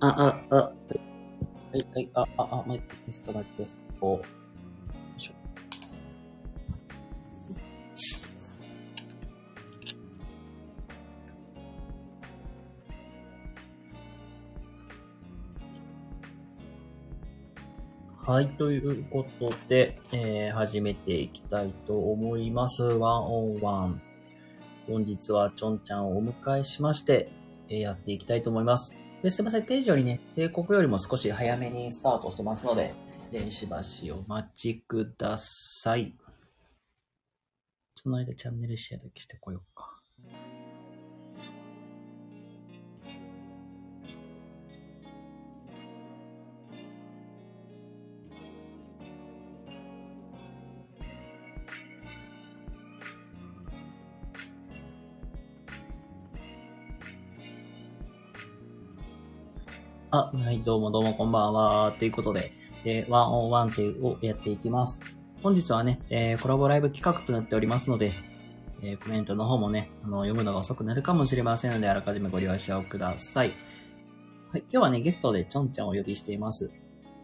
あ、あ、あ、はい、はい、あ、あ、あ、マイクテストだけです。こう。よいしょ。はい、ということで、えー、始めていきたいと思います。ワンオンワン。本日はちょんちゃんをお迎えしまして、えやっていきたいと思います。で、すいません、定時よりね、帝国よりも少し早めにスタートしてますので、えしばしお待ちください。その間チャンネルシェアだけしてこようか。はい、どうもどうもこんばんは。ということで、えー、ワンオンワンというをやっていきます。本日はね、えーコラボライブ企画となっておりますので、えーコメントの方もね、あの、読むのが遅くなるかもしれませんので、あらかじめご了承ください。はい、今日はね、ゲストでちょんちゃんをお呼びしています。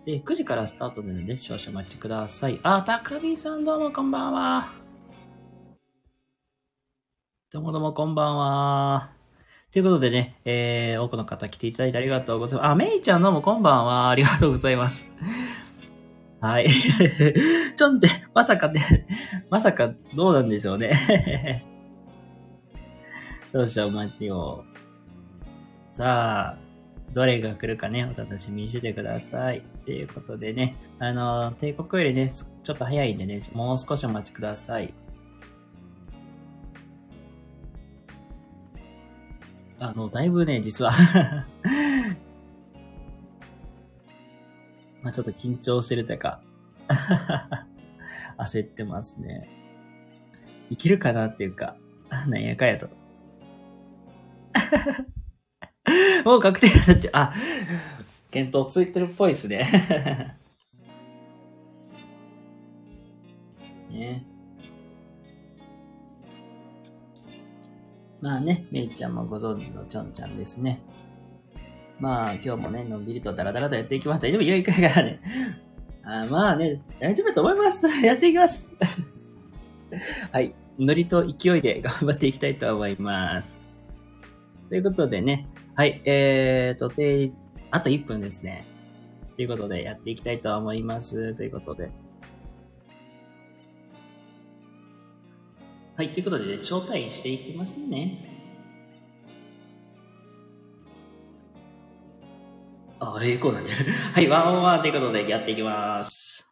で、9時からスタートなので、少々お待ちください。あ、たくみさんどうもこんばんは。どうもどうもこんばんは。ということでね、えー、多くの方来ていただいてありがとうございます。あ、めいちゃんどうもこんばんは。ありがとうございます。はい。ちょんって、まさかね、まさかどうなんでしょうね。どうしよう、お待ちを。さあ、どれが来るかね、お楽しみにしててください。ということでね、あの、帝国よりね、ちょっと早いんでね、もう少しお待ちください。あの、だいぶね、実は まあちょっと緊張してるというか 焦ってますね。いけるかなっていうか、なんやかやと。もう確定だって、あ、検討ついてるっぽいです。ね。まあね、めいちゃんもご存知のちょんちゃんですね。まあ、今日もね、のんびりとダラダラとやっていきます。大丈夫？ゆいかからね。あまあね、大丈夫だと思います。やっていきます。はい。ノリと勢いで頑張っていきたいと思います。ということでね、はい、えーと、で、あと1分ですね。ということで、やっていきたいと思います。ということで。はい、ということで、ね、招待していきますね。あ、ええこうなんだ。はい、ワンオンワンということでやっていきます。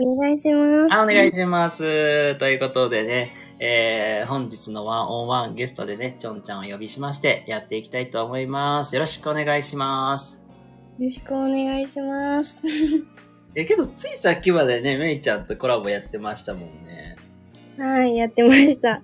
お願いします。あ、お願いします。ということでね、えー、本日のワンオンワンゲストでね、ちょんちゃんをお呼びしまして、やっていきたいと思います。よろしくお願いします。よろしくお願いします。え、けど、ついさっきまでね、めいちゃんとコラボやってましたもんね。はい、やってました。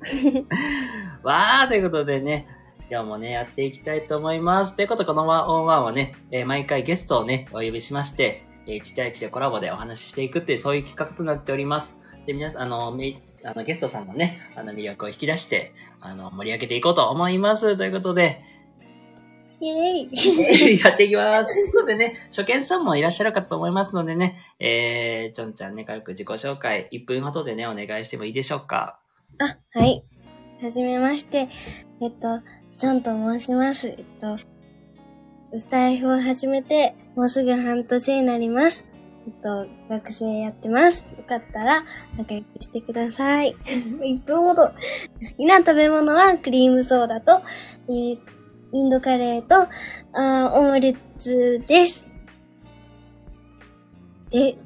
わー、ということでね、今日もね、やっていきたいと思います。ということで、このワンオンワンはね、えー毎回ゲストをね、お呼びしまして、えー、1対1でコラボでお話ししていくっていう、そういう企画となっております。で、皆さん、あの、めいあのゲストさんのね、あの、魅力を引き出して、あの、盛り上げていこうと思います。ということで、イェイ。やっていきます。ということでね、初見さんもいらっしゃるかと思いますのでね、えー、ちょんちゃんね、軽く自己紹介、1分ほどでね、お願いしてもいいでしょうか？あ、はい。はじめまして。えっと、ちゃんと申します。えっと、スタイフを始めて、もうすぐ半年になります。えっと、学生やってます。よかったら、仲良くしてください。1分ほど。好きな食べ物はクリームソーダと、えーインドカレーと、あーオムレツです。で、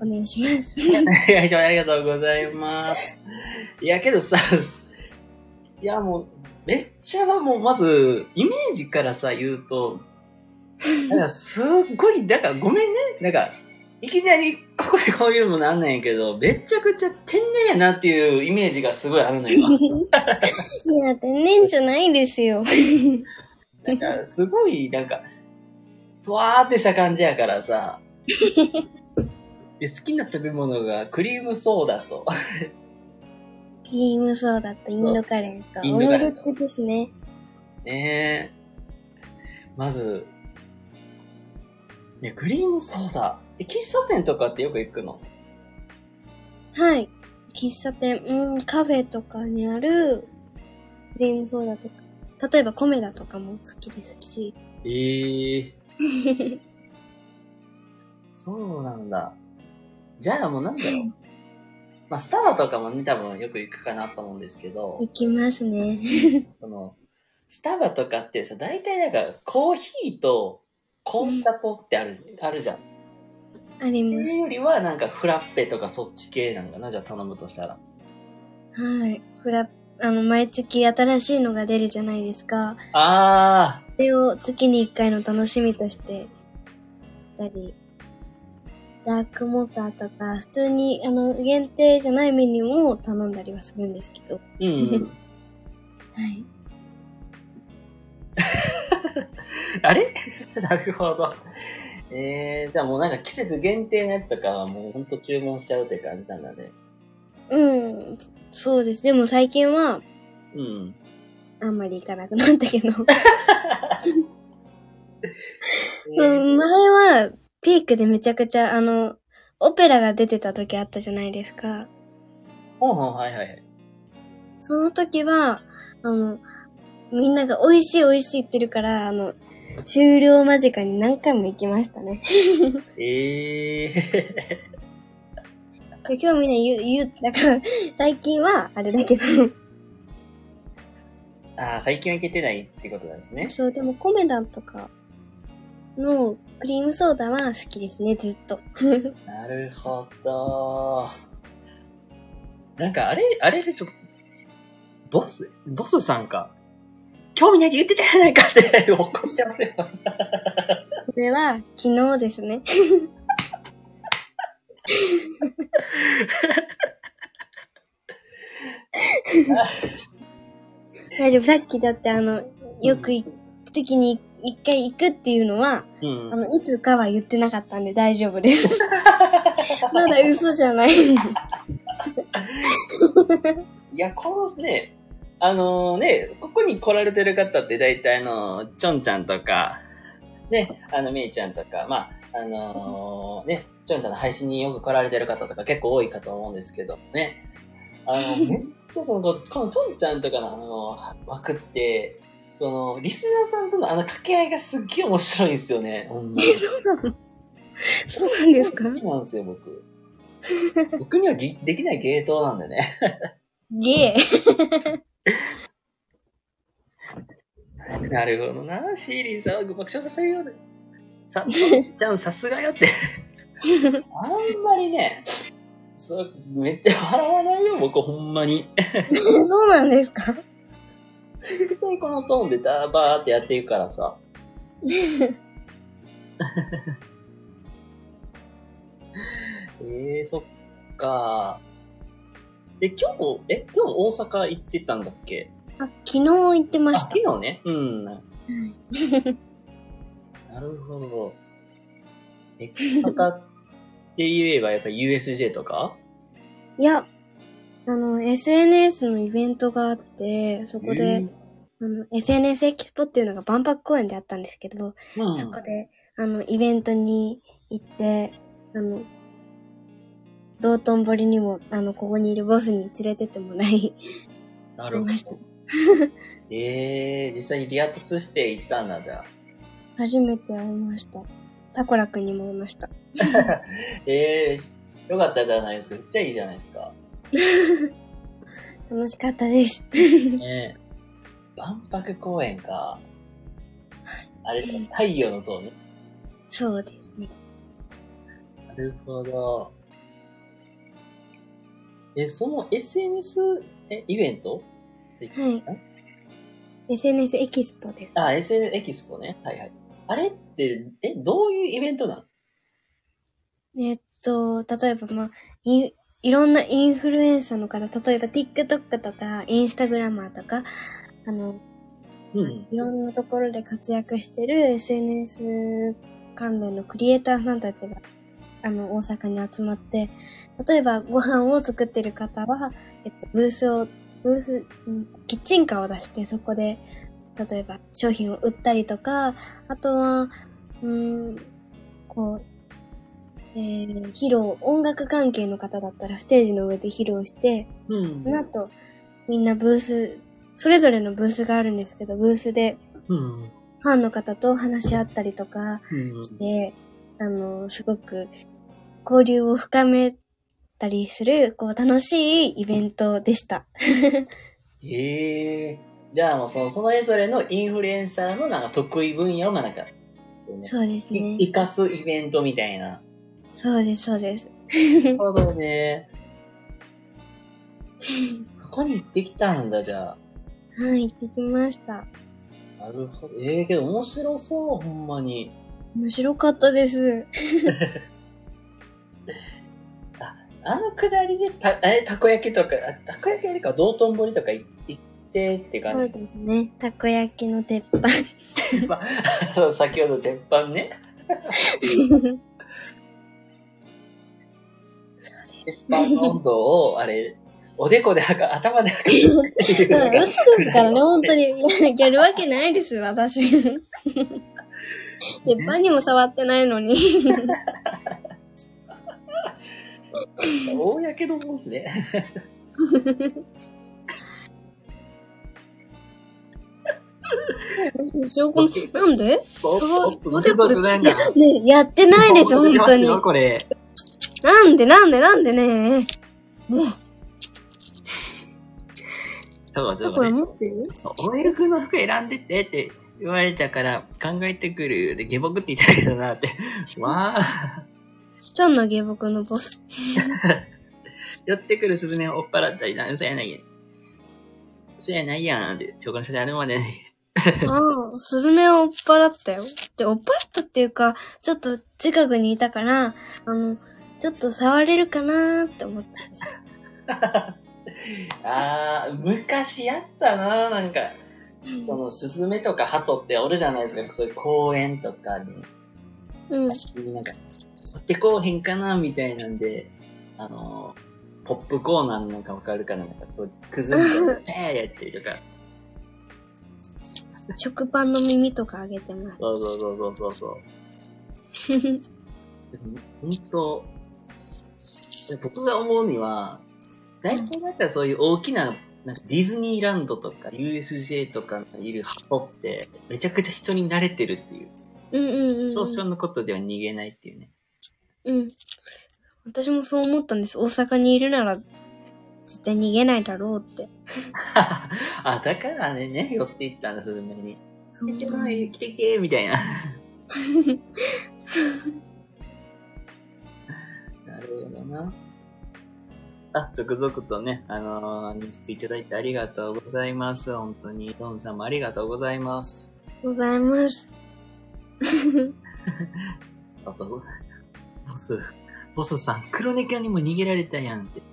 お願いします。ありがとうございます。いや、けどさ、いや、もう、めっちゃもう、まず、イメージからさ、言うと、なんか、すっごい、だから、ごめんね。なんか、いきなり、ここでこういうのもなんないんやけど、めちゃくちゃ天然やなっていうイメージがすごいあるのよ。いや、天然じゃないですよ。なんか、すごい、なんか、ふわーってした感じやからさ。で、好きな食べ物がクリームソーダと、クリームソーダとインドカレーとオムレツですね。ねまず、ね、クリームソーダ。え、喫茶店とかってよく行くの？はい。喫茶店、うん、カフェとかにあるクリームソーダとか、例えばコメダとかも好きですし。ええそうなんだ。じゃあもうなんだろう。まあ、スタバとかもね、多分よく行くかなと思うんですけど行、きますね。その、スタバとかってさ、大体なんか、コーヒーと紅茶とってある、あるじゃん。っあります。ていうよりは、なんかフラッペとかそっち系なんかな、じゃあ頼むとしたら。はい。フラ、あの、毎月新しいのが出るじゃないですか。あそれを月に1回の楽しみとして、たり、ダークモーターとか、普通に、あの、限定じゃないメニューも頼んだりはするんですけど。ー、うん、うん。はい。あれ？なるほど。えー、じゃあもうなんか季節限定のやつとかはもうほんと注文しちゃうって感じなんだね。うん、そうです。でも最近は、うん。あんまり行かなくなったけど。えーうん、前は、ピークでめちゃくちゃ、あの、オペラが出てた時あったじゃないですか。ほんほん、はいはいはい。その時は、あの、みんなが美味しい美味しい言ってるから、あの、終了間近に何回も行きましたね。えー、で今日みんな言う、言う、だから、最近は、あれだけど、ああ、最近は行けてないってことなんですね。そう、でもコメダとかのクリームソーダは好きですね、ずっと。なるほど。なんかあれ、あれでちょっと、ボス、ボスさんか。興味ないって言ってたやないかって 怒ってますよ。これは、昨日ですね。大丈夫、さっきだってあの、よく行くときに一回行くっていうのは、うんあ。の、いつかは言ってなかったんで大丈夫です。まだ嘘じゃない。いや、このね、あのね、ここに来られてる方って大体あの、ちょんちゃんとか、ね、あの、みーちゃんとか、まあ、あのね、ちょんちゃんの配信によく来られてる方とか結構多いかと思うんですけどね、あの、めっちゃその、ここのちょんちゃんとかのあの、枠って、その、リスナーさんとのあの掛け合いがすっげえ面白いんですよね、ほんまに。そうなのそうなんですか？好きなんですよ、僕。僕にはぎできない芸当なんでね。ゲー。なるほどな。シーリンさんは爆笑させるようで。さ、ち ちゃんさすがよって。あんまりね、そう、めっちゃ笑わないよ、僕ほんまに。そうなんですか？絶対このトーンでダーバーってやっていくからさ。えー、そっか。で、今日、え、今日大阪行ってたんだっけ？あ、昨日行ってまあ、した。昨日ね。うん。なるほど。え、大阪って言えばやっぱ USJ とか？いや、あの、SNS のイベントがあって、そこで、あの、SNS エキスポっていうのが万博公園であったんですけど、うん、そこで、あの、イベントに行って、あの、道頓堀にも、あの、ここにいるボスに連れてってもらい、なるほど出ました。えー、実際にリア突して行ったんだ、じゃあ。初めて会いました。タコラくんにも会いました。えー、よかったじゃないですか。めっちゃいいじゃないですか。楽しかったです。万博公園か。あれ、太陽の塔ね。そうですね。なるほど。え、その SNS、え、イベント？はい。SNS エキスポです。あ、SNS エキスポね。はいはい。あれって、え、どういうイベントなんえっと、例えばまあ、い、いろんなインフルエンサーの方、例えば TikTok とか、インスタグラマーとか、あの、うん。いろんなところで活躍してる SNS 関連のクリエイターさんたちが、あの、大阪に集まって、例えばご飯を作ってる方は、えっと、ブースを、ブース、うんキッチンカーを出して、そこで例えば商品を売ったりとか、あとは、うーん、こう、えー、披露、音楽関係の方だったらステージの上で披露して、うん。その後、みんなブース、それぞれのブースがあるんですけど、ブースでうん。ファンの方と話し合ったりとかうん。して、あの、すごく交流を深めたりする、こう、楽しいイベントでした。ええじゃあもうその、それぞれのインフルエンサーのなんか得意分野をまあなんか、そうね。そうですね。生かすイベントみたいな。そうです、そうです。なるほどね。そこに行ってきたんだ、じゃあ。はい、行ってきました。なるほど。ええけど面白そう、ほんまに。面白かったです。あのくだりでた、え、たこ焼きとか、あたこ焼きよりか道頓堀とかい行ってって感そうじ。ですね。たこ焼きの鉄板。まあ 先ほど鉄板ね。鉄板の温度を、あれ、おでこで測、頭で測る嘘ですからね、本当に。いややるわけないです、私。鉄板にも触ってないのに。大やけどもんですね。証拠なんで？そう。ねやってないです、本当に。これ。なんでなんでなんでね。もう、そうそうこれ持ってる？OL 風の服選んでってって言われたから考えてくるで下僕って言ったけどなって。わ あ。ちょんの下僕のボス。寄ってくるスズメを追っ払ったりな、嘘やないやん。嘘やないやんって、召喚してあるまで、ああ、スズメを追っ払ったよ。で、追っ払ったっていうか、ちょっと近くにいたから、あの、ちょっと触れるかなーって思ったんです。あー、昔やったななんか、その、スズメとかハトっておるじゃないですか、そういう公園とかに。うん。なんか、持ってこうへんかなみたいなんで、あの、ポップコーナーなんかわかるかな？なんか、そう、くずみたいな、ペーやったりとか。食パンの耳とかあげてます。そうそうそうそうそう 本当、僕が思うには、大体だったらそういう大きな、なんかディズニーランドとか USJ とかにいる箱って、めちゃくちゃ人に慣れてるっていう、うんうんうん。少々のことでは逃げないっていうね。うん。私もそう思ったんです。大阪にいるなら、絶対逃げないだろうって。あ、だからね、ね、寄っていったんだ、スズメに。そうちょっと来てきて、みたいな。なるほどな。あ、続々とね、あのー、認知いただいてありがとうございます。本当に、ロンさんもありがとうございます。ございます。あと、ボス、ボスさん、黒猫にも逃げられたやんって。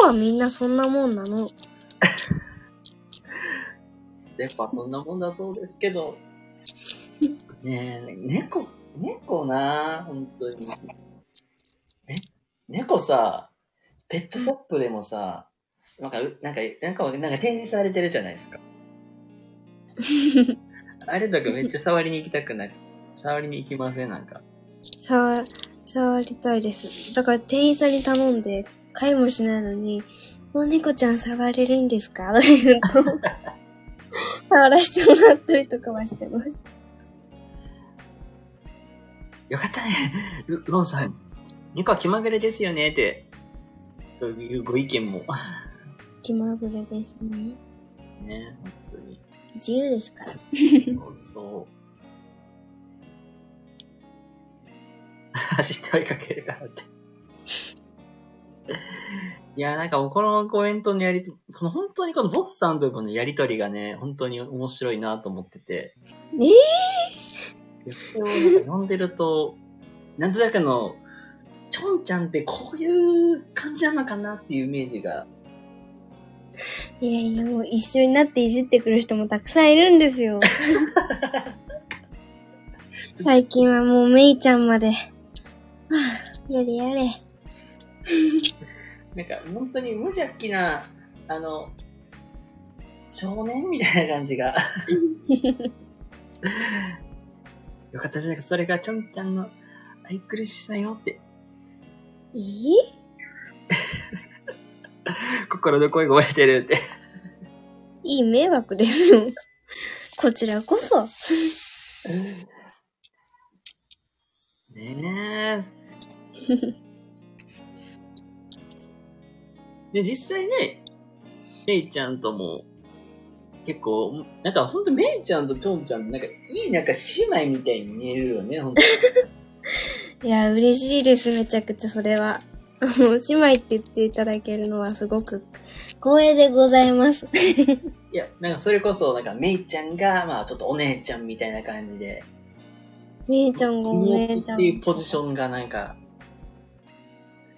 猫はみんなそんなもんなの？やっぱそんなもんだそうですけど。ねえ、猫、猫な本当に。え、猫さ、ペットショップでもさ、なんか、うなんか、なんか、なんか展示されてるじゃないですか。あれとかめっちゃ触りに行きたくない。触りに行きません？なんか。触、触りたいです。だから店員さんに頼んで、買いもしないのに、もう猫ちゃん触れるんですか？とか言うと、触らせてもらったりとかはしてます。よかったね。ロロンさん、猫は気まぐれですよねって。というご意見も。気まぐれですね。ね、本当に。自由ですから。そうそう。走って追いかけるからって。いや、なんかもうこのコメントのやりと、この本当にこのボスさんとこのやりとりがね、本当に面白いなと思ってて。えでそれをなんか読んでると、なんとなくの、ちょんちゃんってこういう感じなのかなっていうイメージが。いやいや、もう一緒になっていじってくる人もたくさんいるんですよ。最近はもうメイちゃんまで。はあ、やれやれ。なんか本当に無邪気な、あの、少年みたいな感じが。よかったじゃないか、それがちょんちゃんの愛くるしさよって。いい 心の声が割れてるって。いい迷惑ですよ。こちらこそ。ねえ。で、実際ね、めいちゃんとも、結構、なんかほんとめいちゃんとちょんちゃん、なんかいいなんか姉妹みたいに見えるよね、ほんと。いや、嬉しいです、めちゃくちゃそれは。もう姉妹って言っていただけるのはすごく光栄でございます。いや、なんかそれこそ、なんかめいちゃんが、まあちょっとお姉ちゃんみたいな感じで、姉ちゃんがお姉ちゃん妹って。いうポジションがなんか、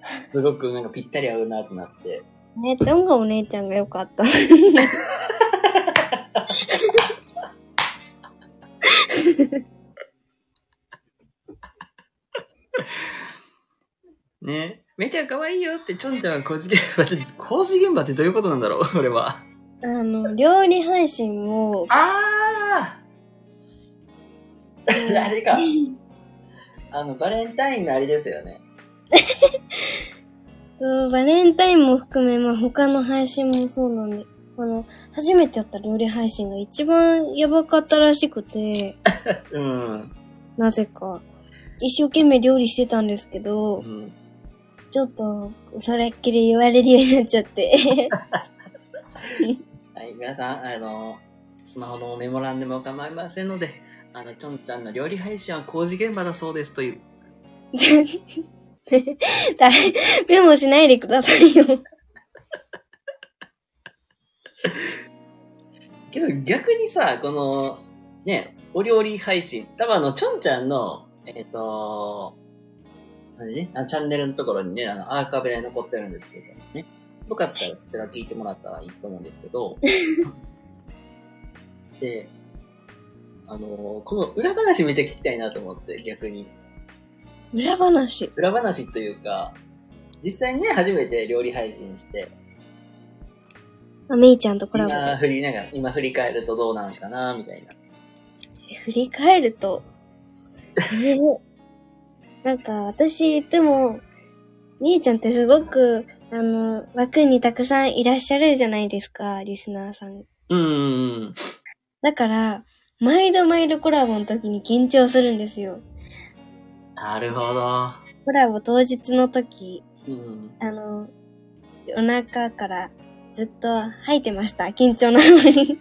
すごくなんかぴったり合うなとなって。姉ちゃんがお姉ちゃんがよかった。ねめいちゃん可愛いよって、ちょんちゃんは工事現場って、工事現場ってどういうことなんだろう 俺は。あの、料理配信も、ああ あれか。あの、バレンタインのあれですよね。バレンタインも含め、まあ、他の配信もそうなんで、あの、初めてやった料理配信が一番やばかったらしくて、うん。なぜか。一生懸命料理してたんですけどう、ん、ちょっと、それっきり言われるようになっちゃって。はい、皆さん、あの、スマホのメモ欄でも構いませんので、あの、ちょんちゃんの料理配信は工事現場だそうですという。誰、メモしないでくださいよ。けど逆にさ、この、ね、お料理配信、多分あの、ちょんちゃんの、えっ、と、あれね、あのチャンネルのところにね、あの、アーカイブで残ってるんですけどね。よかったらそちら聞いてもらったらいいと思うんですけど、で、あの、この裏話めっちゃ聞きたいなと思って、逆に。裏話。裏話というか、実際にね、初めて料理配信して、あ、めいちゃんとコラボで。今振りながら、今振り返るとどうなのかな、みたいな。振り返ると、えーなんか私いつも、みーちゃんってすごく、あの、枠にたくさんいらっしゃるじゃないですか、リスナーさん。うーん。だから、毎度毎度コラボの時に緊張するんですよ。なるほど。コラボ当日の時、うん。あの、夜中からずっと吐いてました。緊張なのに。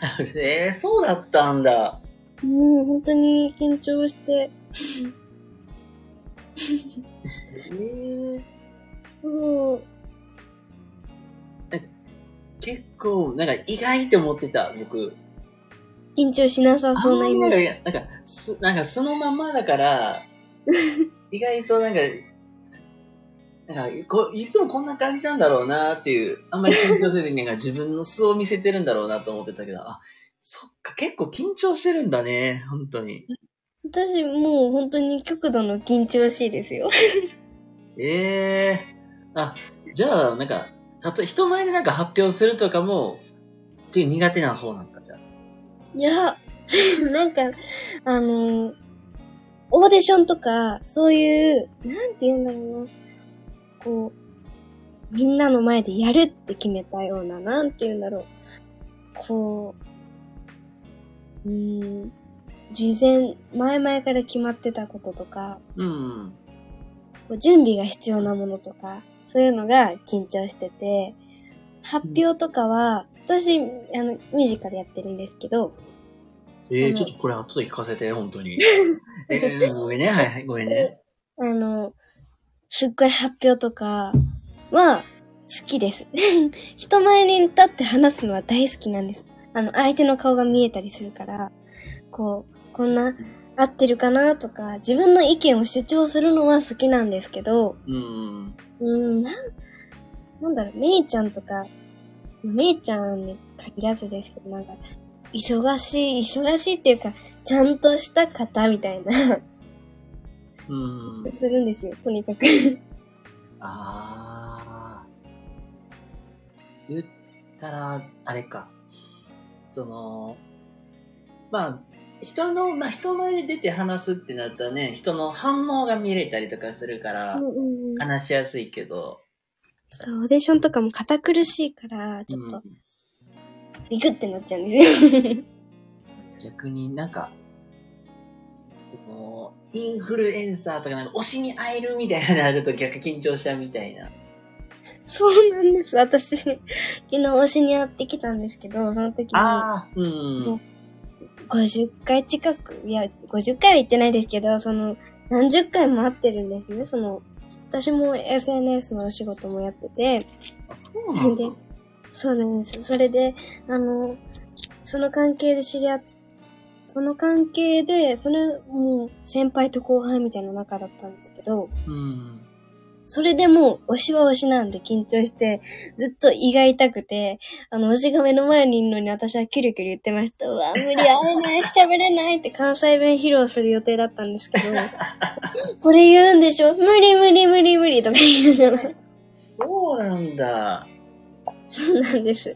えー、そうだったんだ。もう本当に緊張して、えー、もう、結構、なんか意外って思ってた、僕。緊張しなさあそうんなイメージなんか、す、なんかそのままだから、意外となんか、なんかこ、いつもこんな感じなんだろうなっていう、あんまり緊張せずになんか自分の素を見せてるんだろうなと思ってたけど、あ、そっか、結構緊張してるんだね、本当に。私もう本当に極度の緊張しいですよ。ええあ、じゃあ、なんか、たと、人前でなんか発表するとかも、っていう苦手な方なんか、じゃあ。いや、なんか、あの、オーディションとか、そういう、なんて言うんだろうな。こう、みんなの前でやるって決めたような、なんて言うんだろう。こう、うーん、事前、前々から決まってたこととか、うん。こう準備が必要なものとか、そういうのが緊張してて、発表とかは、私、あの、ミュージカルやってるんですけど、ええあのちょっとこれ後で聞かせて、本当に。えー、ごめんね、はいはい、ごめんね。あの、すっごい発表とかは好きです。人前に立って話すのは大好きなんです。あの、相手の顔が見えたりするから、こう、こんな合ってるかなとか、自分の意見を主張するのは好きなんですけど、うん。うーん、なん、なんだろう、めいちゃんとか、めいちゃんに限らずですけど、なんか、忙しい、忙しいっていうか、ちゃんとした方みたいな、うん。するんですよ、とにかく。ああ。言ったら、あれか。その、まあ、人の、まあ人前で出て話すってなったらね、人の反応が見れたりとかするから。話しやすいけど、そう、オーディションとかも堅苦しいから、ちょっとうん、ビクってなっちゃうんですよ。逆になんか、その、インフルエンサーとかなんか推しに会えるみたいなのなると逆緊張しちゃうみたいな。そうなんです。私、昨日推しに会ってきたんですけど、その時に、ああ、うん。も50回近く、いや、50回は行ってないですけど、その、何十回も会ってるんですね。その、私も SNS のお仕事もやってて、あそうなんだ。そうなんです。それで、あの、その関係で知り合っ、その関係で、それ、もう、先輩と後輩みたいな仲だったんですけど、うん。それでもう、推しは推しなんで緊張して、ずっと胃が痛くて、あの、推しが目の前にいるのに私はキュリキュリ言ってました。うわ、無理、会えない、喋れないって関西弁披露する予定だったんですけど、これ言うんでしょ？無理無理無理無理とか言いながら。そうなんだ。そうなんです。い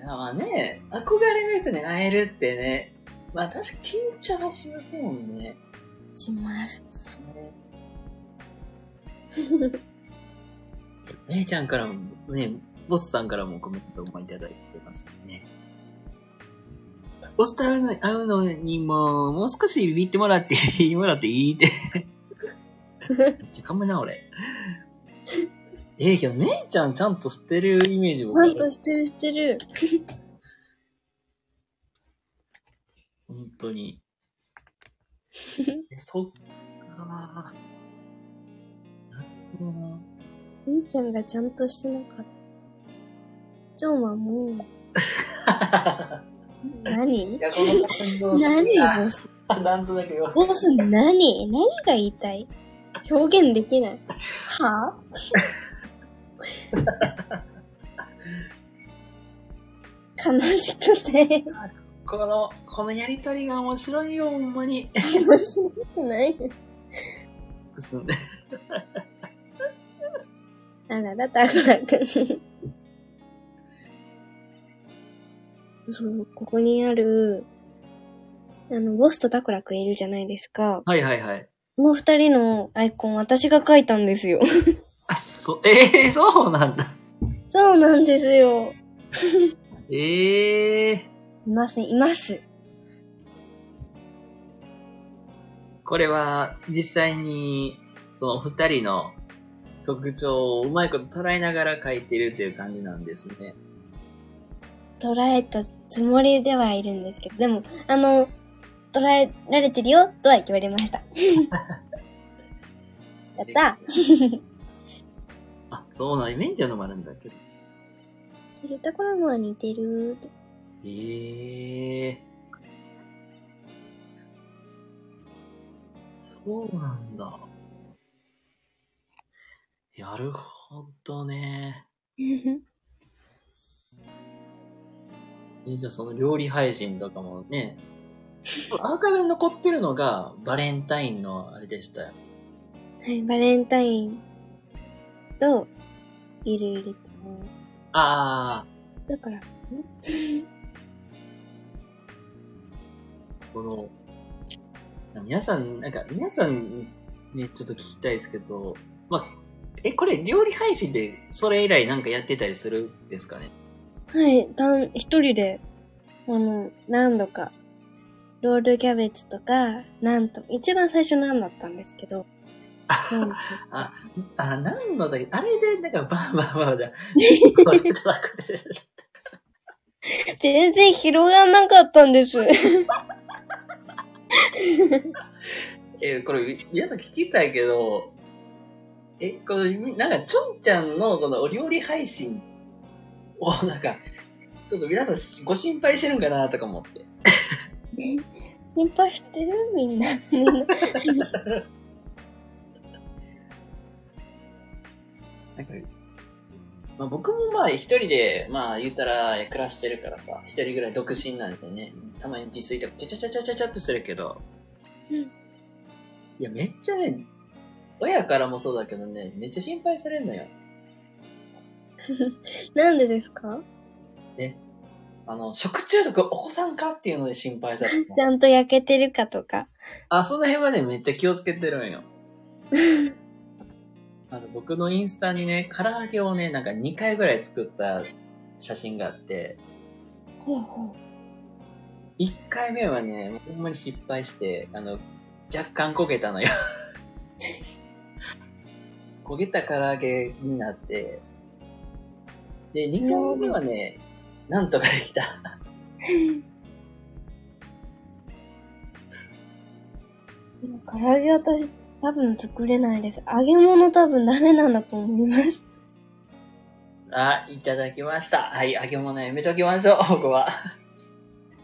やまあね、憧れの人に会えるってね、まあ確か緊張はしませんもんね。します。姉ちゃんからも、ね、ボスさんからもコメントもいただいてますね。ボスと会うの会うのにも、もう少しビビってもらって、言ってもらっていいって。めっちゃかむな、俺。ええけど、姉ちゃんちゃんと知ってるイメージもちゃんとしてるしてる。本当に。えそっかなるほどな。りんちゃんがちゃんとしてなかった。ジョンはもう、何？何？あボス。なんとなくよ。ボス何？何が言いたい？表現できない。は？ぁ悲しくて。この、このやりとりが面白いよ、ほんまに。面白くないすんで。あらら、たくらくん。そう、ここにある、あの、ボスとタクラくんいるじゃないですか。はいはいはい。この二人のアイコン私が描いたんですよ。あ、そ、ええー、そうなんだ。そうなんですよ。え えー。います、います。これは、実際に、そのお二人の特徴をうまいこと捉えながら書いてるっていう感じなんですね。捉えたつもりではいるんですけど、でも、あの、捉えられてるよとは言われました。やったあ、そうなん、イメージはのもあるんだけど。入れた頃のは似てるって。ええそうなんだ。やるほどね。えじゃあその料理配信とかもね、アーカイブに残ってるのがバレンタインのあれでしたよ。はい、バレンタインと、ゆるゆるとね。あだから、んー、この、皆さん、なんか、皆さんにね、ちょっと聞きたいですけど、まあ、え、これ料理配信でそれ以来なんかやってたりするんですかね？はい、たん、一人で、あの、何度か、ロールキャベツとか、なんと、一番最初なんだったんですけど、あ、あ、何のだっけあれで、なんか、バンバンバンだ。全然広がんなかったんです。え、これ、皆さん聞きたいけど、え、この、なんか、ちょんちゃんのこのお料理配信を、なんか、ちょっと皆さんご心配してるんかなとか思って。心配してる？みんな。な。なんか、まあ、僕もまあ一人で、まあ言ったら暮らしてるからさ、一人ぐらい独身なんでね、たまに自炊とかちゃちゃちゃちゃちゃちゃってするけど、うんいや、めっちゃね、親からもそうだけどね、めっちゃ心配されるのよ。なんでですか？あの、食中毒お子さんかっていうので心配されて ち。ゃんと焼けてるかとか。あ、その辺はね、めっちゃ気をつけてるんよ。あの、僕のインスタにね、唐揚げをね、なんか2回ぐらい作った写真があって、ほうほう。1回目はね、ほんまに失敗して、あの、若干焦げたのよ。焦げた唐揚げになって、で、2回目はね、なんとかできた。でも唐揚げ私多分作れないです。揚げ物多分ダメなんだと思います。あ、いただきました。はい、揚げ物やめときましょう、ここは。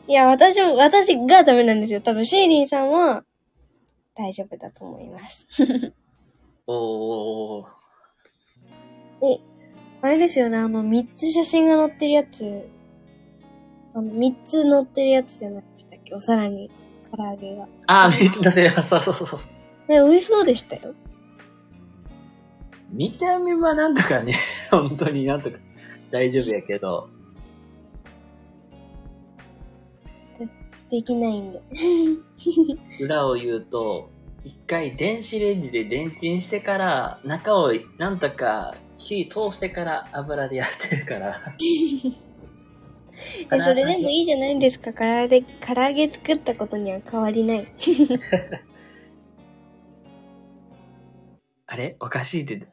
いや、私も、私がダメなんですよ。多分シーリーさんは大丈夫だと思います。おー。で、あれですよね、あの、3つ写真が載ってるやつ。あの、3つ載ってるやつじゃないでしたっけ？お皿に、唐揚げが。あ、めっちゃ出せます。そうそうそうそう。ね、美味しそうでしたよ。見た目はなんとかね、本当になんとか大丈夫やけど。できないんで。裏を言うと、一回電子レンジでレンチンしてから、中をなんとか火通してから油でやってるから。え、それでもいいじゃないですか。唐揚げ、唐揚げ作ったことには変わりない。あれ？おかしいって。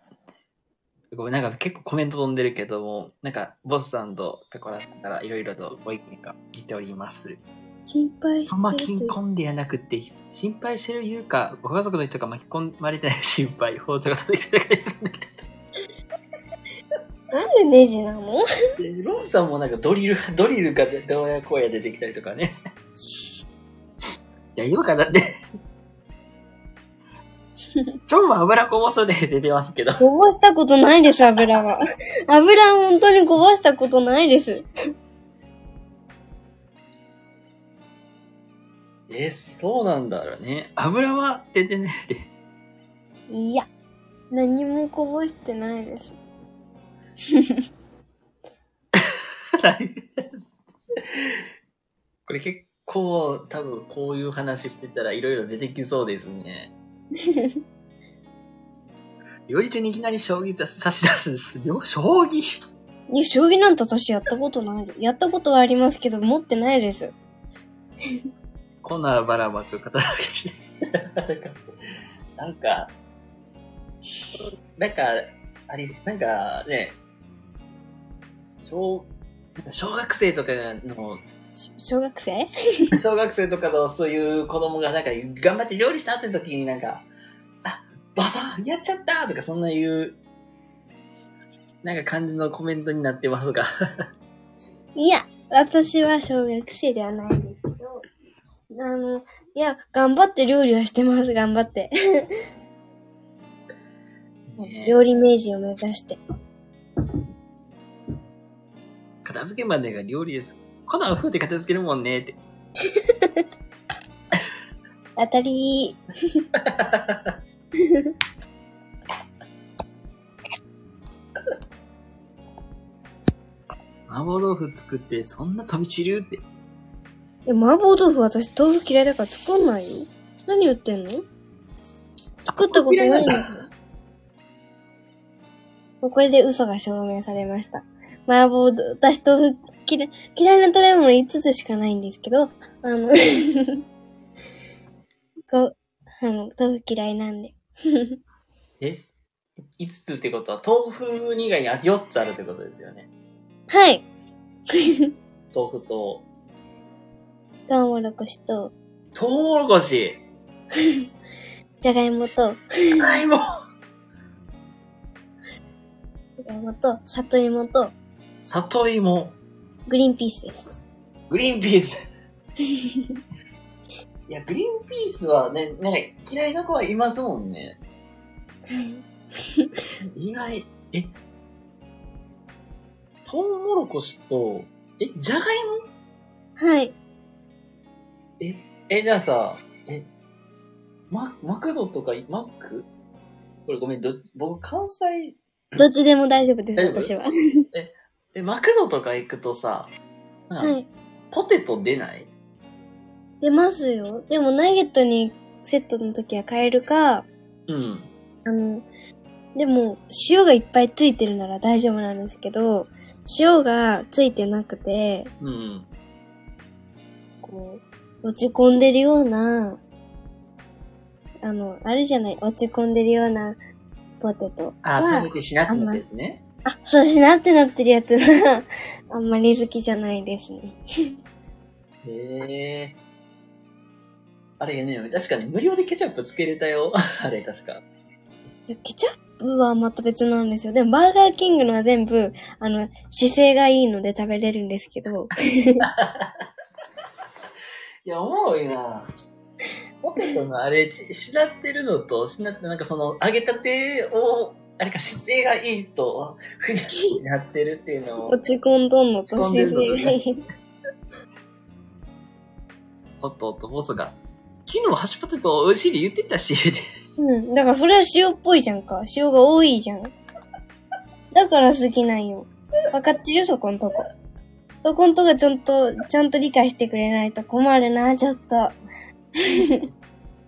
ごめん、なんか結構コメント飛んでるけども、なんか、ボスさんとペコラさんからいろいろとご意見が聞いております。心配してる。巻き込んでやなくて、心配してるいうか、ご家族の人が巻き込まれてない心配、包丁が叩いてないなんでネジなの？でロンさんもなんかドリル、ドリルがどうやこうや出てきたりとかね。大丈夫かなって。ちょんも油こぼすで出てますけど。こぼしたことないです、油は。油本当にこぼしたことないです。え、そうなんだろうね。油は出てないで。いや、何もこぼしてないです。これ結構多分こういう話してたらいろいろ出てきそうですね。料理中にいきなり将棋差し出すんです。よ将棋いや、将棋なんて私やったことない。やったことはありますけど、持ってないです。粉ばらまく方だけなんか、なんか、あり、なんかね、小、なんか小学生とかの、し小学生？小学生とかのそういう子供がなんか頑張って料理したって時になんか、あ、ばさんやっちゃったとかそんな言う、なんか感じのコメントになってますが。いや、私は小学生ではないんですけど、あの、いや、頑張って料理はしてます、頑張って。ね料理名人を目指して。片付けまでが料理です。粉を風で片付けるもんねって。当たり麻婆豆腐作ってそんな飛び散るって。え、麻婆豆腐私豆腐嫌いだから作んない？よ。何言ってんの？作ったことないんだから。もうこれで嘘が証明されました。麻婆豆腐、私豆腐嫌い、嫌いな食べ物5つしかないんですけど、あの、こう、あの、豆腐嫌いなんで。え ?5 つってことは豆腐以外にあ4つあるってことですよね。はい。豆腐と、トウモロコシと、トウモロコシ、じゃがいもと、じゃがいも。じゃがいもと、里芋と、里芋、グリーンピースです。グリーンピース。いや、グリーンピースはね、なんか嫌いな子はいますもんね。意外、え、トウモロコシと、え、じゃがいもはい。え、え、じゃあさ、え、マ、マクドとか、マック？これごめん、ど、僕関西、どっちでも大丈夫です、大丈夫？私は。え、マクドとか行くとさ、はい。ポテト出ない？出ますよ。でもナゲットにセットの時は買えるか、うん。あの、でも塩がいっぱいついてるなら大丈夫なんですけど、塩がついてなくて、うん。こう、落ち込んでるような、あの、あるじゃない、落ち込んでるようなポテトは。あ、冷めてしなってなったやつね。あ、そうしなってなってるやつは、あんまり好きじゃないですね。へえ。あれね、確かに無料でケチャップつけれたよ。あれ、確か。いやケチャップはまた別なんですよ。でもバーガーキングのは全部、あの、姿勢がいいので食べれるんですけど、いや、おもろいな。ポテトのあれ、ちしなってるのと、しなって、なんかその、揚げたてを、あれか、姿勢がいいと、ふにゃふになってるっていうのを、落ち込んどんのと姿勢がいい。おっとおっと、ボスが、昨日ハッシュポテト美味しいで言ってたし、うん。だからそれは塩っぽいじゃんか。塩が多いじゃん。だから好きなんよ。わかってる？そこんとこ。そこんとこちゃんと、ちゃんと理解してくれないと困るな、ちょっと。あ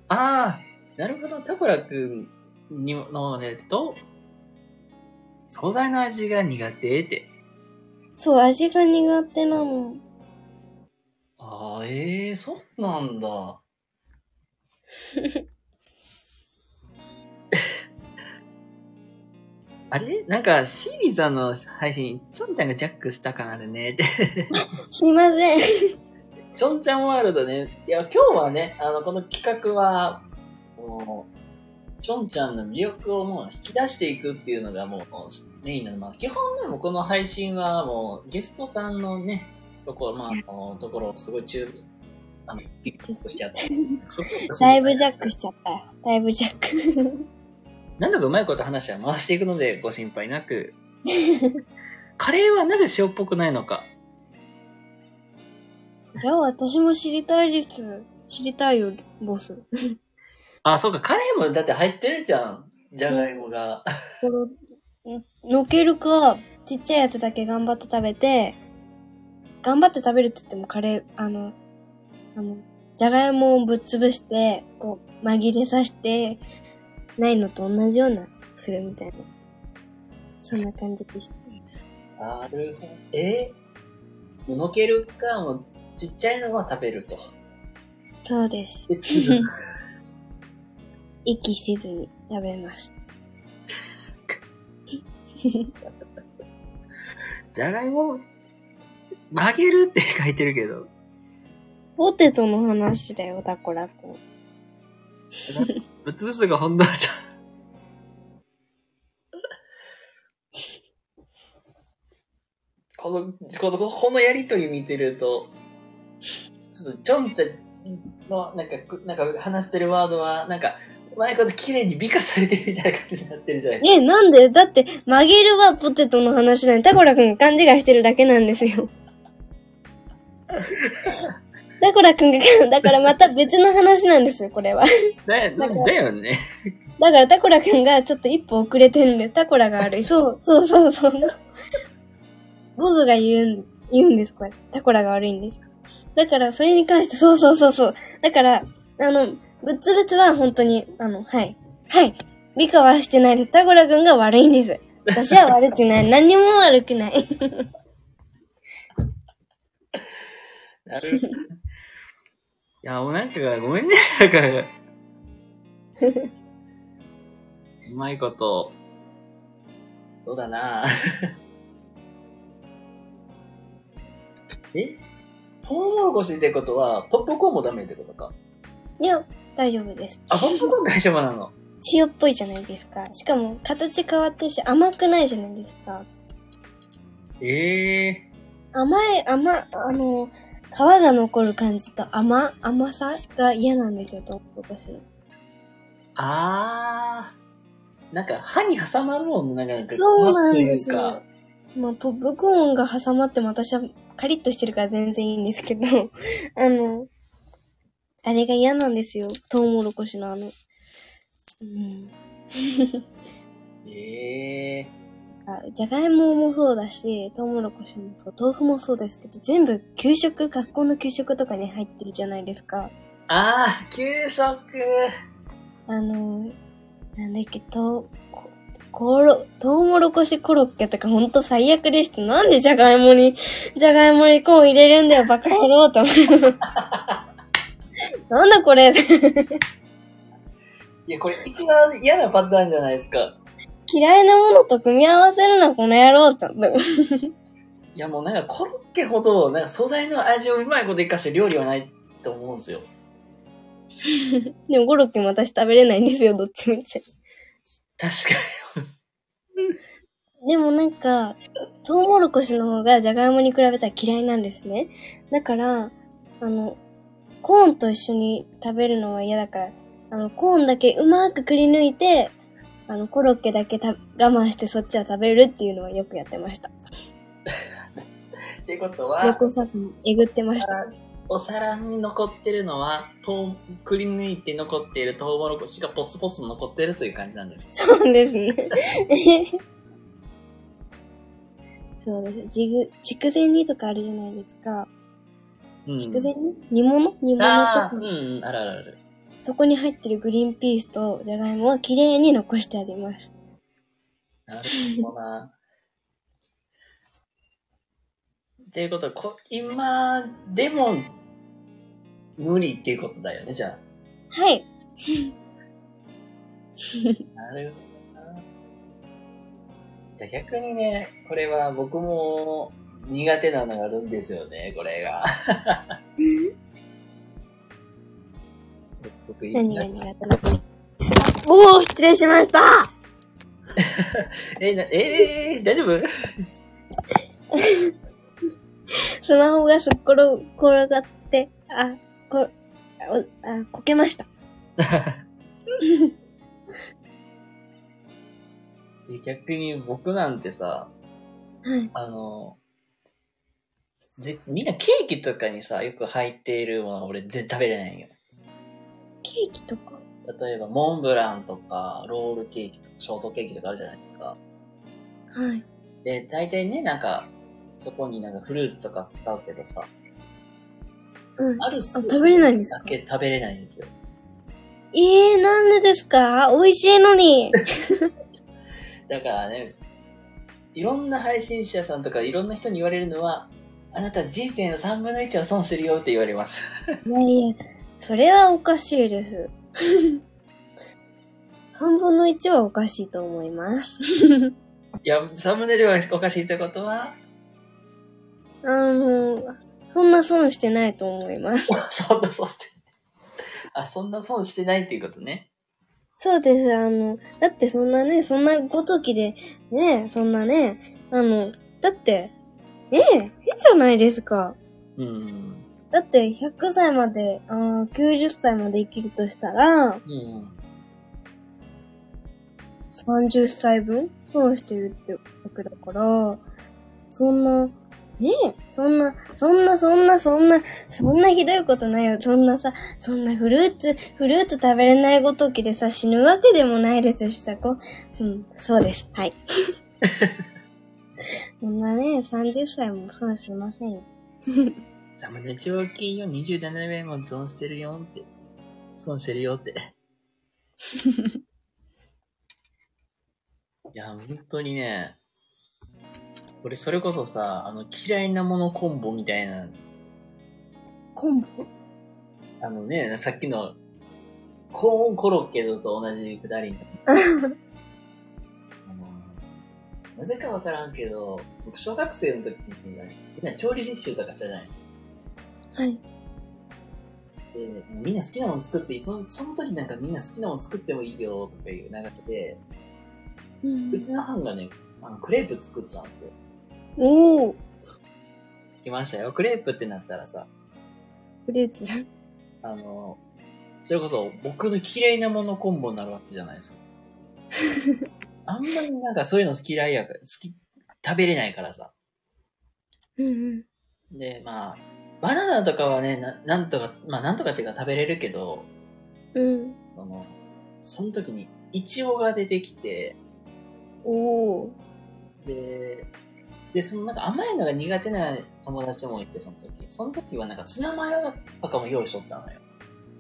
あ、なるほど、タコラくんにのねと、素材の味が苦手って。そう、味が苦手なの。ああ、ええー、そうなんだ。あれ？なんか、シーリーさんの配信、ちょんちゃんがジャックした感あるねって。すいません。ちょんちゃんワールドね。いや、今日はね、あの、この企画は、もう、ちょんちゃんの魅力をもう引き出していくっていうのがもうメインなの。まあ、基本ね、もうこの配信はもうゲストさんのね、ところ、まあ、あのところをすごい注あの、ピックアップしちゃった。そこだいぶジャックしちゃったよ。だいぶジャック。なんだかうまいこと話は回していくのでご心配なく。カレーはなぜ塩っぽくないのか。それは私も知りたいです。知りたいよ、ボス。あ、そうか、カレーもだって入ってるじゃん。じゃがいもが。これ、のけるか、ちっちゃいやつだけ頑張って食べて、頑張って食べるって言ってもカレー、あの、あの、じゃがいもをぶっ潰して、こう、紛れさして、ないのと同じような、するみたいな。そんな感じでしたね。なるほど。えー、もうのけるか、もうちっちゃいのは食べると。そうです。息せずに食べます。じゃがいも、曲げるって書いてるけど。ポテトの話だよ、タコラコ。ぶつぶつが本当じゃん。この、この、このやりとり見てると、ちょっと、ちょんちゃんの、なんか、くなんか話してるワードは、なんか、うまいこと綺麗に美化されてるみたいな感じになってるじゃないですか。え、なんで？だって、曲げるはポテトの話なんで、タコラくんが勘違いしてるだけなんですよ。タコラくんが、だからまた別の話なんですよ、これは。だよだよね。だからタコラくんがちょっと一歩遅れてるんです。タコラが悪い。そう、そうそうそう。ボズが言うん、言うんです、これ。タコラが悪いんです。だから、それに関して、そうそうそうそう。だから、あの、ぶつぶつは本当に、あの、はい。はい。美化はしてないです。タコラくんが悪いんです。私は悪くない。何にも悪くない。なるほど。いや、もうなんか、ごめんね。なんか、うまいこと。そうだな え？トウモロコシってことは、ポップコーンもダメってことか？いや、大丈夫です。あ、ポップコーン大丈夫なの？塩っぽいじゃないですか。しかも、形変わってるし、甘くないじゃないですか。ええ甘い、甘、あの、皮が残る感じと甘、甘さが嫌なんですよ、トウモロコシの。あー。なんか、歯に挟まるもんね、なんか。そうなんですよ。まあ、ポップコーンが挟まっても私はカリッとしてるから全然いいんですけど、あの、あれが嫌なんですよ、トウモロコシのあの、うん。え えか、じゃがいももそうだし、トウモロコシもそう、豆腐もそうですけど、全部給食、学校の給食とかに入ってるじゃないですか。ああ、給食。あの、なんだっけ、と、こ、ころ、トウモロコシコロッケとかほんと最悪でした。なんでじゃがいもに、じゃがいもにコーン入れるんだよ、バカ野郎と思う。なんだこれいや、これ一番嫌なパターンじゃないですか。嫌いなものと組み合わせるな、この野郎って。いや、もうなんかコロッケほど、なんか素材の味をうまいこと生かした料理はないと思うんですよ。でもコロッケも私食べれないんですよ、どっちみち。確かでもなんか、トウモロコシの方がジャガイモに比べたら嫌いなんですね。だから、あの、コーンと一緒に食べるのは嫌だから、あの、コーンだけうまくくり抜いて、あの、コロッケだけた我慢してそっちは食べるっていうのはよくやってました。に。っていうことは、横さすにえぐってました。お皿に残ってるのは、とうくり抜いて残っているトウモロコシがポツポツ残ってるという感じなんです。そうですね。そうです。ジグ、筑前煮とかあるじゃないですか。うん。筑前煮？煮物？煮物とああ、かう。ん、あるあるある。そこに入ってるグリーンピースとジャガイモは綺麗に残してあります。なるほどな。っていうことは、こ今でも無理っていうことだよね、じゃはい。あ。なるほどな。逆にね、これは僕も苦手なのがあるんですよね、これが。僕何が苦手なの？おー、失礼しました え、な、えー、大丈夫？スマホがすっ転転がって、あ、こ、おあ、こけました。逆に僕なんてさ、はい。あの、で、みんなケーキとかにさ、よく入っているものは俺全然食べれないんよ。ケーキとか？例えば、モンブランとか、ロールケーキとか、ショートケーキとかあるじゃないですか。はい。で、大体ね、なんか、そこになんかフルーツとか使うけどさ、うん。あ、ある数食べれないんですだかけ食べれないんですよ。えー、なんでですか？美味しいのに。だからね、いろんな配信者さんとかいろんな人に言われるのは、あなた人生の3分の1は損してるよって言われます。いやいや、それはおかしいです。3分の1はおかしいと思います。いや、3分の1がおかしいってことは、あの、そんな損してないと思います。そんな損して、あ、そんな損してないっていうことね。そうです。あの、だってそんなね、そんなごときで、ね、そんなね、あの、だって、ねえ、変じゃないですか。うん。だって100歳まで、あー90歳まで生きるとしたら、うん。30歳分損してるってわけだから、そんな、ねえ、そんな、そんな、そんな、そんな、そんなひどいことないよ。そんなさ、そんなフルーツ、フルーツ食べれないごときでさ、死ぬわけでもないですしさ、こう、うん、そうです。はい。そんなね、30歳も損してませんよ。さまね、長金よ、27年も損してるよって。損してるよって。いや、本当にね、これそれこそさ、あの、嫌いなものコンボみたいな、昆布あのね、さっきの、コーンコロッケと同じくだり なぜかわからんけど、僕小学生の時にね、みんな調理実習とかしたじゃないですか。はい。で、みんな好きなもの作っていいそのその時なんかみんな好きなもの作ってもいいよとかいう流れで、うんうちの班がね、あのクレープ作ってたんですよ。おー、来ましたよ。クレープってなったらさ、フルーツ。あの、それこそ僕の嫌いなものコンボになるわけじゃないですか。あんまりなんかそういうの嫌いやから、好き、食べれないからさ。うんうん。で、まあ、バナナとかはね、ななんとか、まあなんとかっていうか食べれるけど、うん。その、その時にイチゴが出てきて、おー。で、で、そのなんか甘いのが苦手な友達もいて、その時。その時はなんかツナマヨとかも用意しとったのよ。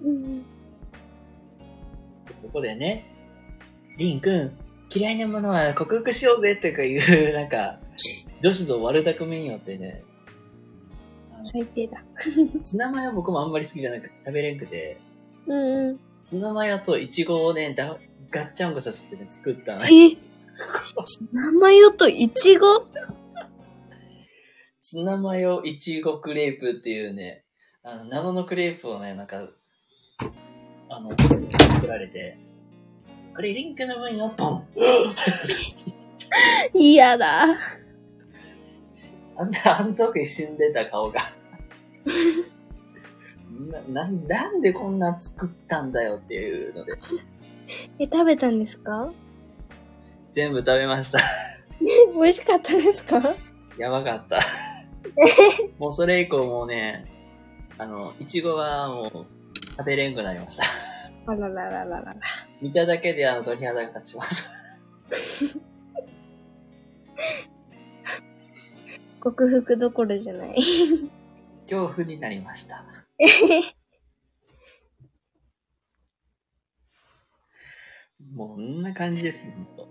うん。そこでね、リン君、嫌いなものは克服しようぜとかいう、なんか、女子と悪巧みによってね、最低だ。ツナマヨ僕もあんまり好きじゃなくて食べれんくて、うんうん。ツナマヨとイチゴをね、だガッチャンコさせてね、作ったの。え？名前よとイチゴ？ツナマヨイチゴクレープっていうね、あの、謎のクレープをね、なんか、あの、作られて、これリンクの分よ、ポン嫌だ。あんな、あの時死んでた顔が。な、な、なんでこんな作ったんだよっていうので、え、食べたんですか？全部食べました。美味しかったですか？やばかった。もうそれ以降もうね、あの、いちごはもう食べれんくなりました。あらららららら。見ただけであの鳥肌が立ちます。克服どころじゃない。恐怖になりました。もうこんな感じですね、ほんと。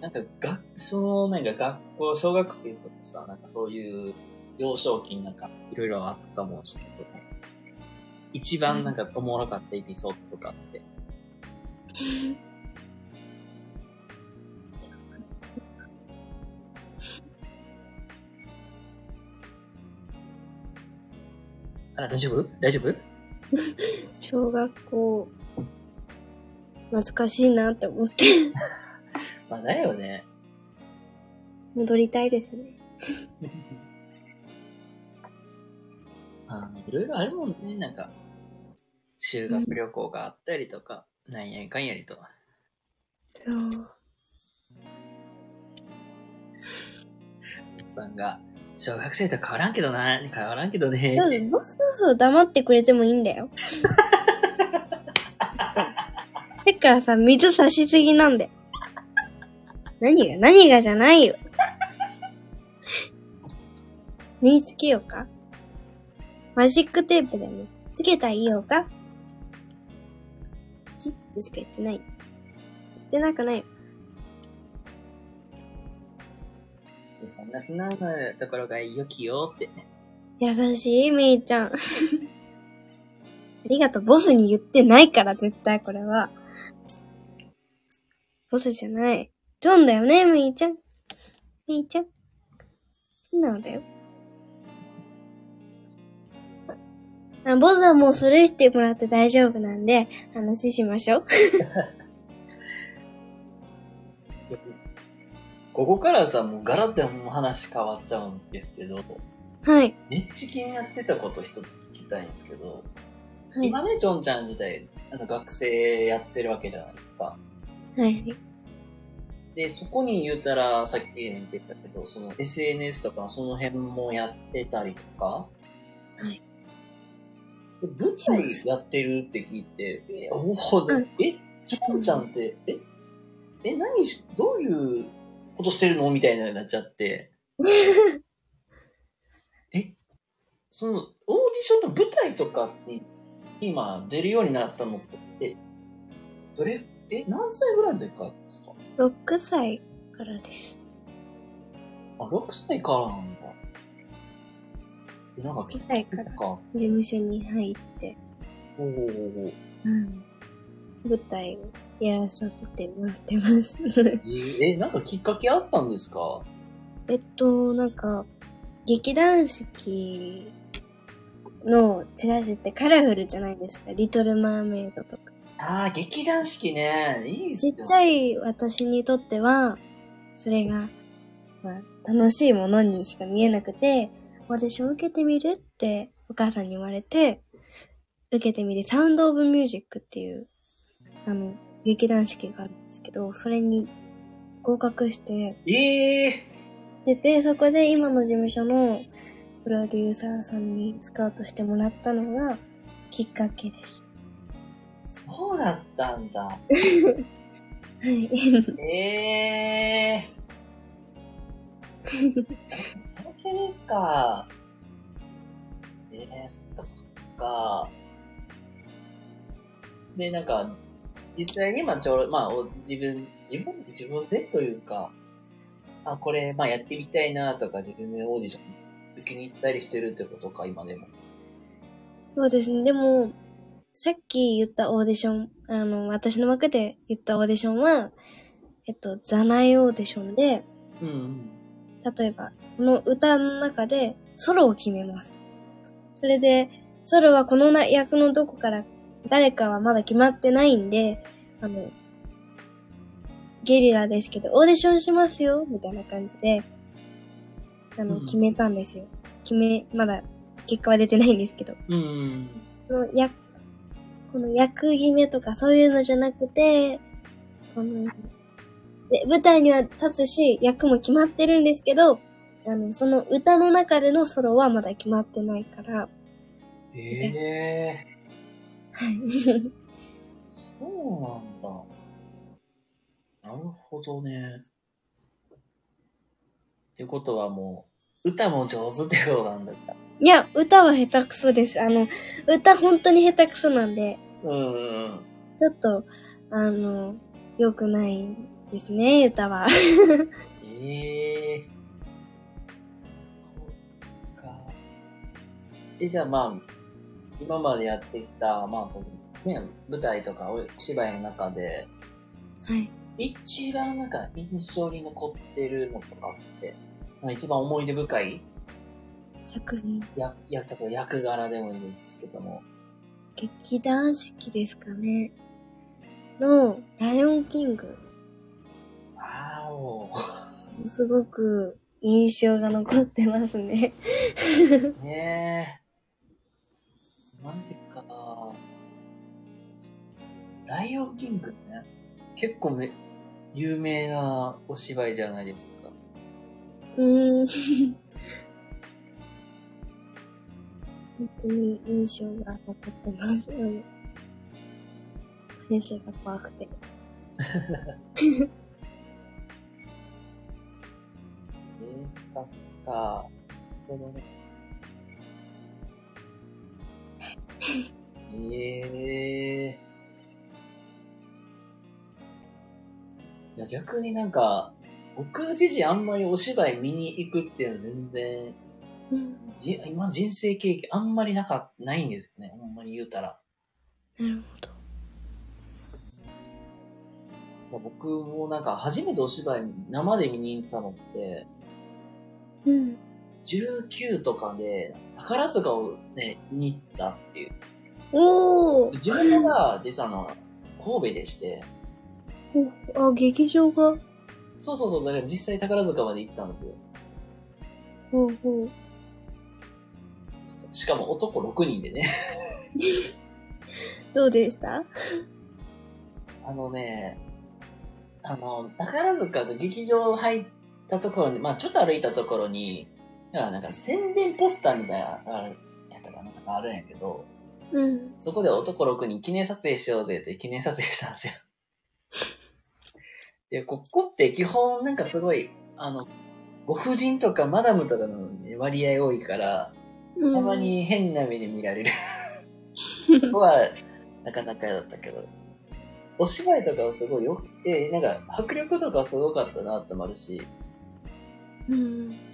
なんか、学、その、なんか学校、小学生とかさ、なんかそういう幼少期になんかいろいろあったと思うんですけど、一番なんかおもろかったエピソードとかって。あら、大丈夫？大丈夫？小学校、懐かしいなって思って、まあ、だよね。戻りたいですね。あの、いろいろあるもんね、なんか、修学旅行があったりとか、なんやかんやりと。そう。おっさんが、小学生と変わらんけどな、変わらんけどね。そうそうそう、黙ってくれてもいいんだよ。だからさ、水差しすぎなんだよ。何が、何がじゃないよ。縫い付けようかマジックテープでね、つけたらいいよか？キッてしか言ってない。言ってなくない？よ。そんな素直なところが良きよって。優しい、めいちゃん。ありがとう、ボスに言ってないから、絶対これは。ボスじゃない。ジョンだよね、めいちゃん。めいちゃん。素直だよ。あボスはもうスルーしてもらって大丈夫なんで、話しましょう。ここからさ、もうガラッてもう話変わっちゃうんですけど、はい。めっちゃ気になってたこと一つ聞きたいんですけど、はい。今ね、ちょんちゃん自体、あの学生やってるわけじゃないですか。はい。で、そこに言うたら、さっき言ってたけど、その SNS とかその辺もやってたりとか、はい。で舞台やってるって聞いて、え、おお、うん。え、ちょんちゃんって、え、え、何し、どういうことしてるのみたいになっちゃって、え、その、オーディションの舞台とかに今出るようになったのって、え、どれ、え、何歳ぐらいの時からですか？6歳からです。あ、6歳からなんだ。え、なんか6歳からか。事務所に入って、おおおおうん。舞台をやらさせてもらってます。えなんかきっかけあったんですか？えっと、なんか、劇団四季のチラシってカラフルじゃないですか。リトル・マーメイドとか。ああ、劇団四季ね。いいっすよちっちゃい私にとっては、それが、まあ、楽しいものにしか見えなくて、オーディション受けてみるってお母さんに言われて、受けてみて、サウンド・オブ・ミュージックっていう、あの、劇団四季があるんですけど、それに合格して、ええ出て、そこで今の事務所のプロデューサーさんにスカウトしてもらったのがきっかけです。そうだったんだ。はい。ええー。その系か。ええー、そっかそっか。で、なんか、実際に、まあ、ちょうど、まあ、お自分、自分、自分でというか、あ、これ、まあ、やってみたいなとか、自分でオーディション受けに行ったりしてるってことか、今でも。そうですね。でも、さっき言ったオーディション、あの、私の枠で言ったオーディションは、えっと、座内オーディションで、うんうん。例えば、この歌の中でソロを決めます。それで、ソロはこのな役のどこから誰かはまだ決まってないんで、あの、ゲリラですけど、オーディションしますよ、みたいな感じで、あの、うん決めたんですよ。決め、まだ結果は出てないんですけど。うんの役、この役決めとかそういうのじゃなくて、この、で、舞台には立つし、役も決まってるんですけど、あの、その歌の中でのソロはまだ決まってないから、ええはい。ー、そうなんだ。なるほどね。ってことはもう、歌も上手ってことなんだった。いや、歌は下手くそです。あの、歌本当に下手くそなんで、うんうん。ちょっと、あの、良くないですね、歌は。ええー。え、じゃあまあ、今までやってきた、まあその、ね、舞台とかお芝居の中で、はい。一番なんか印象に残ってるのとかって、まあ、一番思い出深い作品。や、や、例えば役柄でもいいですけども。劇団四季ですかね。の、ライオンキング。あーおすごく印象が残ってますね。ー。ねえ。マジか。ライオンキングね。結構ね、有名なお芝居じゃないですか。うーん。本当に印象が残ってます。うん先生が怖くて。えー、そっかそっか。なるほどね。ええいや、逆になんか、僕自身あんまりお芝居見に行くっていうのは全然、うん。じ今人生経験あんまりなか、ないんですよね。ほんまに言うたら。なるほど。僕もなんか初めてお芝居生で見に行ったのって、うん。19とかで宝塚をね、見に行ったっていう。おー自分が実はあの、神戸でして、おあ、劇場が？そうそうそう、だから実際宝塚まで行ったんですよ。ほうほう。しかも男6人でね。どうでした？あのね、あの、宝塚の劇場入ったところに、まあちょっと歩いたところに、いやなんか宣伝ポスターみたいな、あれやったかななんかあるんやけど、うん。そこで男6人記念撮影しようぜって記念撮影したんですよ。で、ここって基本なんかすごい、あの、ご婦人とかマダムとかの割合多いから、うんたま。に変な目で見られる。ここはなかなかだったけど、お芝居とかはすごいよくて、なんか迫力とかはすごかったなってもあるし、うん。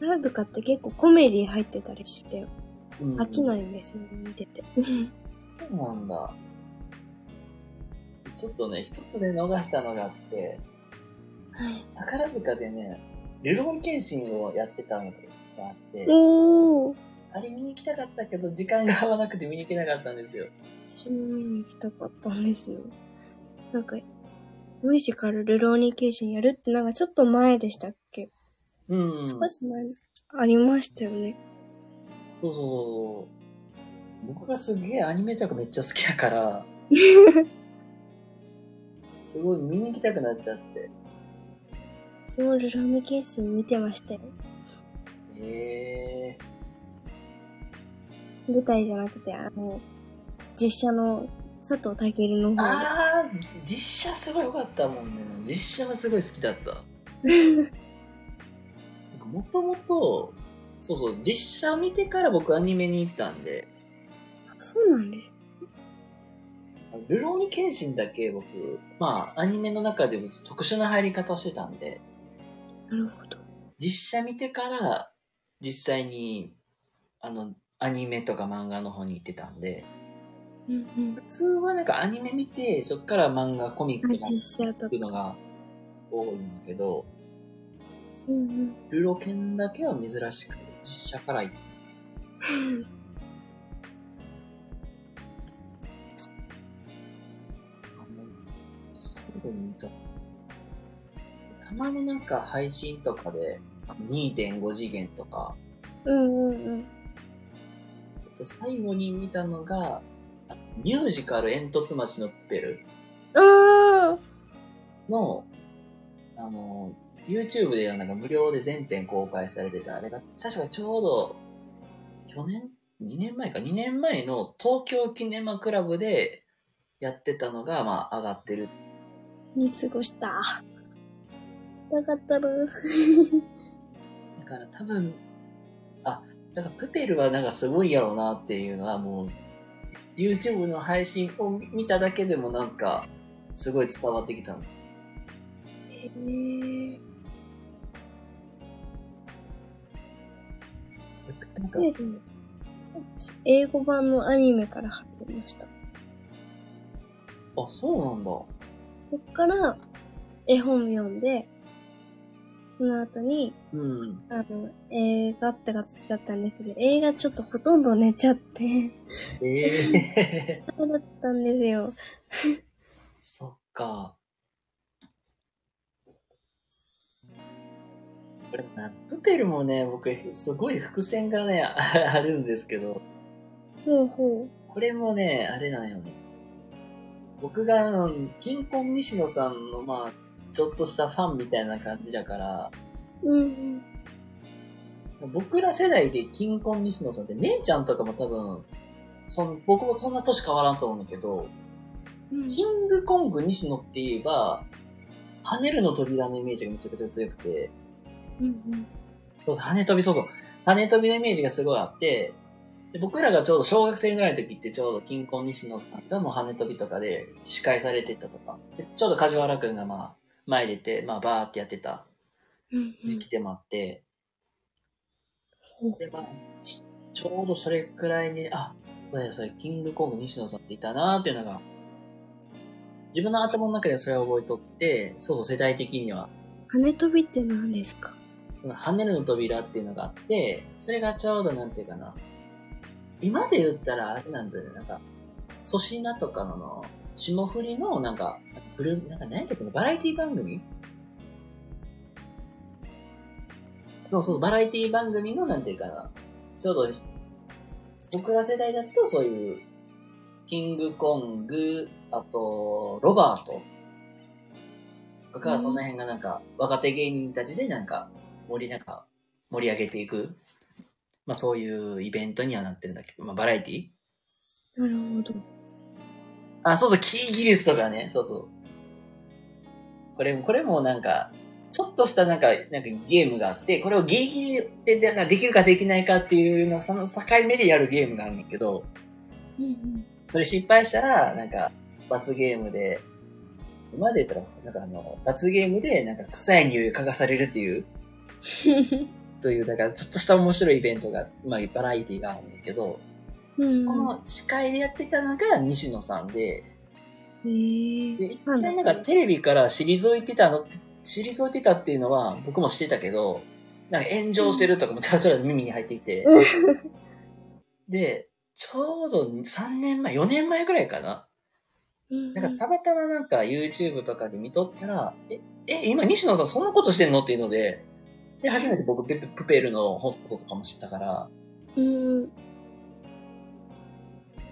宝塚って結構コメディ入ってたりして、うん、飽きないんですよね、見てて。そうなんだ。ちょっとね、一つで逃したのがあって、はい。宝塚でね、ルロー検診をやってたのがあって。あれ見に行きたかったけど、時間が合わなくて見に行けなかったんですよ。私も見に行きたかったんですよ。なんか、ミュージカル、ルローニケーションやるってなんかちょっと前でしたっけ、うん。少し前にありましたよね。そうそうそう。僕がすげえアニメとかめっちゃ好きやから、すごい見に行きたくなっちゃって。私もルローニケーション見てましたよ。ええ舞台じゃなくて、あの、実写の佐藤健の方で。ああ、実写すごい良かったもんね。実写はすごい好きだった。もともと、そうそう、実写を見てから僕アニメに行ったんで、そうなんです。ルローニケンシンだけ僕、まあ、アニメの中でも特殊な入り方をしてたんで、なるほど。実写見てから、実際に、あの、アニメとか漫画の方に行ってたんで、うんうん。普通はなんかアニメ見て、そっから漫画、コミック。のが多いんだけど、うんうん。ルロケンだけは珍しく、実写から行ってます。あの、最後に見た。たまになんか配信とかで、あの2.5次元とか、うんうんうん。で最後に見たのが、あミュージカル煙突町のプペルあの、あの、YouTube でなんか無料で全編公開されてた、あれが、確かちょうど、去年 ?2 年前か ?2 年前の東京キネマクラブでやってたのが、まあ上がってる。ー見過ごした。なかったな。だから多分、あ、だからプペルはなんかすごいやろうなっていうのはもう、YouTube の配信を見ただけでもなんか、すごい伝わってきたんです。へえ。なんかで英語版のアニメから入りました。あ、そうなんだ。そっから絵本読んで、その後に、うん。あの、映画って形だったんですけど、映画ちょっとほとんど寝ちゃって、ええ そうだったんですよ。そっか。これな、プペルもね、僕、すごい伏線がね、あ あるんですけど、ほうほこれもね、あれなんよね。僕が、あの、金婚西野さんの、まあ、ちょっとしたファンみたいな感じだから、う。うん僕ら世代で金婚西野さんって、姉ちゃんとかも多分、そん僕もそんな年変わらんと思うんだけど、うん。キングコング西野って言えば、跳ねるの扉のイメージがめちゃくちゃ強くて、うんうん。そう跳ね飛び、そうそう。跳ね飛びのイメージがすごいあって、で僕らがちょうど小学生ぐらいの時ってちょうど金婚西野さんがもう跳ね飛びとかで司会されてたとか、でちょうど梶原くんがまあ前出て、まあバーってやってた。うん時期でもあって、う。ん。でまあちちょうどそれくらいに、あ、そうやそれキングコング西野さんっていたなーっていうのが、自分の頭の中でそれを覚えとって、そうそう世代的には。羽飛びって何ですか？その跳ねるの扉っていうのがあって、それがちょうどなんていうかな。今で言ったらあれなんだよね、なんか、粗品とかのの、霜降りのなんか、ブルー、なんか何やったっけバラエティ番組？そうそう、バラエティ番組のなんていうかな。ちょうど、僕ら世代だとそういう、キングコング、あと、ロバートとか、その辺がなんか、若手芸人たちでなんか、盛り、なんか、盛り上げていく。まあそういうイベントにはなってるんだけど、まあバラエティなるほど。あ、そうそう、キーギリスとかね、そうそう。これ、これもなんか、ちょっとしたなんか、なんかゲームがあって、これをギリギリでなんかできるかできないかっていうの、その境目でやるゲームがあるんだけど、うんうん。それ失敗したら、なんか、罰ゲームで、今で言ったら、なんかあの、罰ゲームで、なんか臭い匂いを嗅がされるっていう、という、だからちょっとした面白いイベントが、まあ、バラエティがあるんだけど、うん。その司会でやってたのが西野さんで。で、一回なんかテレビから退いてたの退いてたっていうのは僕も知ってたけど、なんか炎上してるとかもちゃらちゃら耳に入っていて、で、ちょうど3年前、4年前ぐらいかな。うんなんかたまたまなんか YouTube とかで見とったら、え、え、今西野さんそんなことしてんの？っていうので、で、初めて僕ペププペルのこととかも知ったから、うん。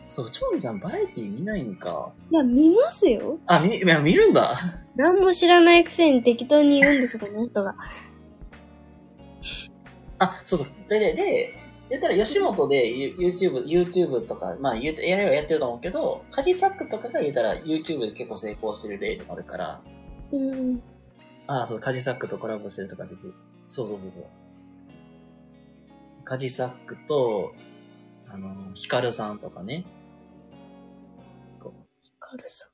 そう、チョンちゃんバラエティ見ないんか。いや、見ますよ。あ、み、いや見るんだ。何も知らないくせに適当に言うんです、この人が。あ、そうそう。それで、で、言ったら吉本で YouTube、YouTube とか、まあやればやってると思うけど、カジサックとかが言ったら YouTube で結構成功してる例もあるから、うん。ああ、そう、カジサックとコラボしてるとかできる。そうそうそうそう。カジサックと、あの、ヒカルさんとかね。カルさん。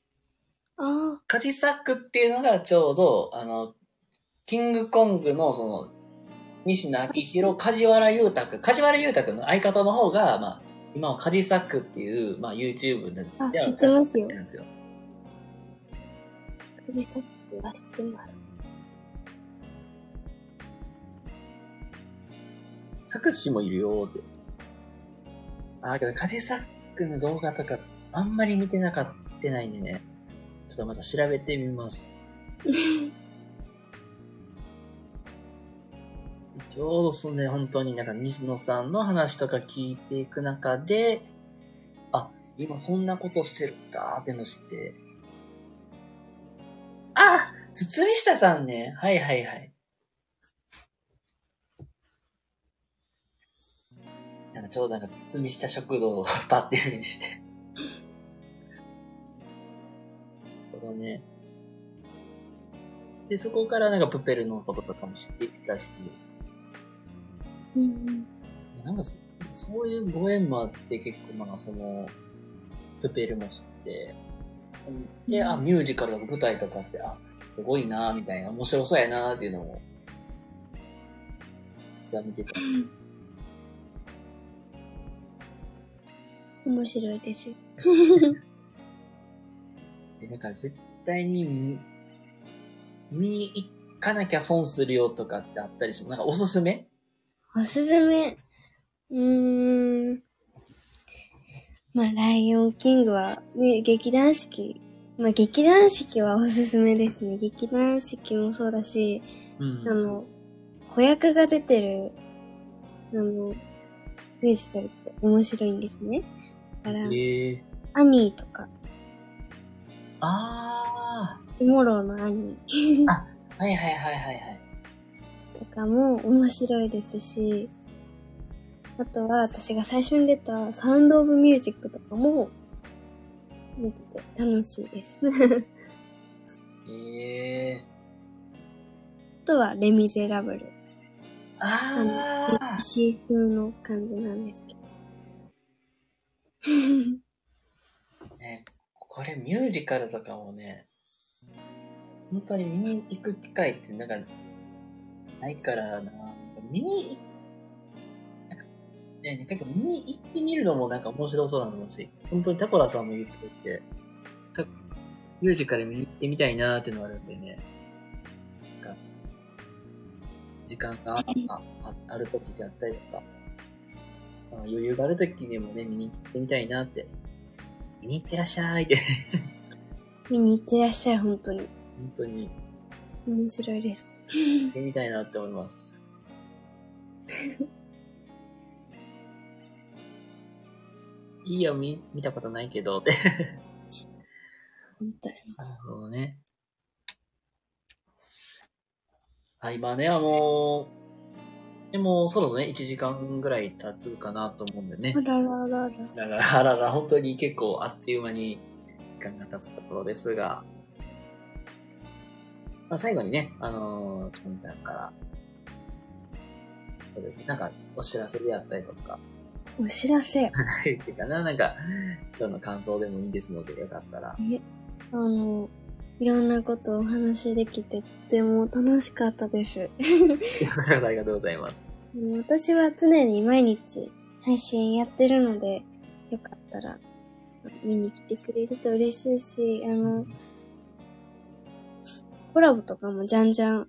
あカジサックっていうのがちょうど、あの、キングコングのその、西野昭弘、梶原裕太君、梶原裕太君の相方の方が、まあ、今はカジサックっていう、まあ YouTube で。あ知ってますよカジサックは知ってます。サクシもいるよって。あ、けどカジサックの動画とか、あんまり見てなかったないんでね。ちょっとまた調べてみます。ちょうどそのね、本当になんか西野さんの話とか聞いていく中で、あ、今そんなことしてるんだってのを知って。あ堤下さんね。はいはいはい。なんかちょうどなんか堤下食堂をパッていう風にして。なるほどね。で、そこからなんかプペルのこととかも知っていったし、うんうん。なんかそそういうご縁もあって結構まあその、プペルも知って、で、うんあ、ミュージカルとか舞台とかって、あ、すごいなみたいな、面白そうやなっていうのを、実は見てた。面白いですよ。え、だから絶対に見、見に行かなきゃ損するよとかってあったりします？なんかおすすめ？おすすめ？うーん。まあ、ライオンキングは、ね、劇団四季。まあ、劇団四季はおすすめですね。劇団四季もそうだし、うんあの、子役が出てる、あの、ミュージカルって面白いんですね。だから、ええアニーとか、あトゥモローのアニーあ、はいはいはいはいはい。とかも面白いですし、あとは私が最初に出たサウンドオブミュージックとかも見てて楽しいです。ええ あとはレミゼラブル。ああ、シー風の感じなんですけど。ね、これミュージカルとかもね、本当に見に行く機会ってなんか、ないからな。見に行なんか、ね、なんか見に行ってみるのもなんか面白そうなのだし、本当にタコラさんも言ってて、たミュージカル見に行ってみたいなーっていうのがあるんでね、時間がああある時であったりとか、まあ、余裕がある時でもね、見に行ってみたいなって見に行ってらっしゃいって、見に行ってらっしゃい、本当に。本当に面白いです。行ってみたいなって思います。いいよ、見、見たことないけど、って。本当に。なるほどね。はい、今ね、あのでも、そろそろね、1時間ぐらい経つかなと思うんでねあ。らららら。だから、あらら、本当に結構あっという間に時間が経つところですが、まあ、最後にね、あのー、ちゃんちゃんから、そうですね、なんかお知らせであったりとか、お知らせ。っていうかな、なんか、今日の感想でもいいですので、よかったら。え、あの、いろんなことをお話できて、とても楽しかったです。こちらこそありがとうございます。うん私は常に毎日配信やってるので、よかったら見に来てくれると嬉しいし、あの、コラボとかもじゃんじゃん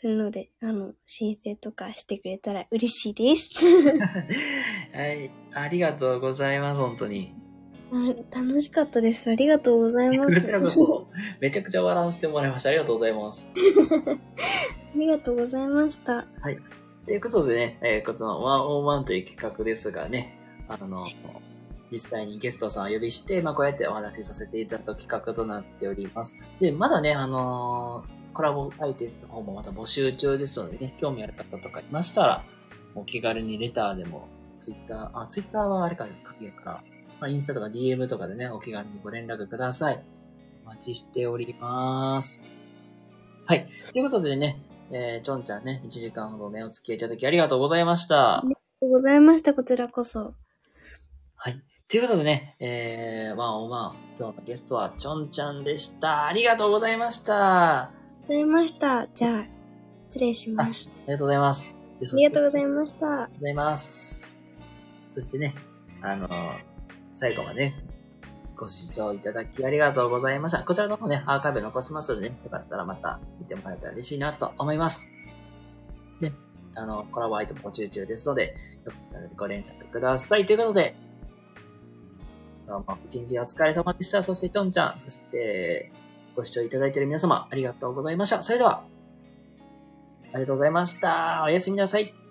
するので、あの、申請とかしてくれたら嬉しいです。はい、ありがとうございます、本当に。あ楽しかったです。ありがとうございまこす。めちゃくちゃ笑わせてもらいました。ありがとうございます。ありがとうございました。ということでね、えーこの101という企画ですがね、あの、実際にゲストさんをお呼びして、まあ、こうやってお話しさせていただく企画となっております。で、まだね、あのーコラボ相手の方もまた募集中ですのでね、興味ある方とかいましたら、お気軽にレターでも、ツイッター、あ、ツイッターはあれか、書けから、まあ、インスタとか DM とかでね、お気軽にご連絡ください。お待ちしております。はい。ということでね、えー、ちょんちゃんね、1時間ほどね、お付き合いいただきありがとうございました。ありがとうございました、こちらこそ。はい。ということでね、えー、ワンオンワン、今日のゲストはちょんちゃんでした。ありがとうございました。あございました。じゃあ、失礼します。りがとうございます。あありがとうございいました。ます。ございます。そしてね、あのー最後まで、ご視聴いただきありがとうございました。こちらの方ね、アーカイブ残しますのでね、よかったらまた見てもらえたら嬉しいなと思います。で、あの、コラボアイテム募集中ですので、よかったらご連絡ください。ということで、どうも一日お疲れ様でした。そして、トンちゃん、そして、ご視聴いただいている皆様、ありがとうございました。それでは、ありがとうございました。おやすみなさい。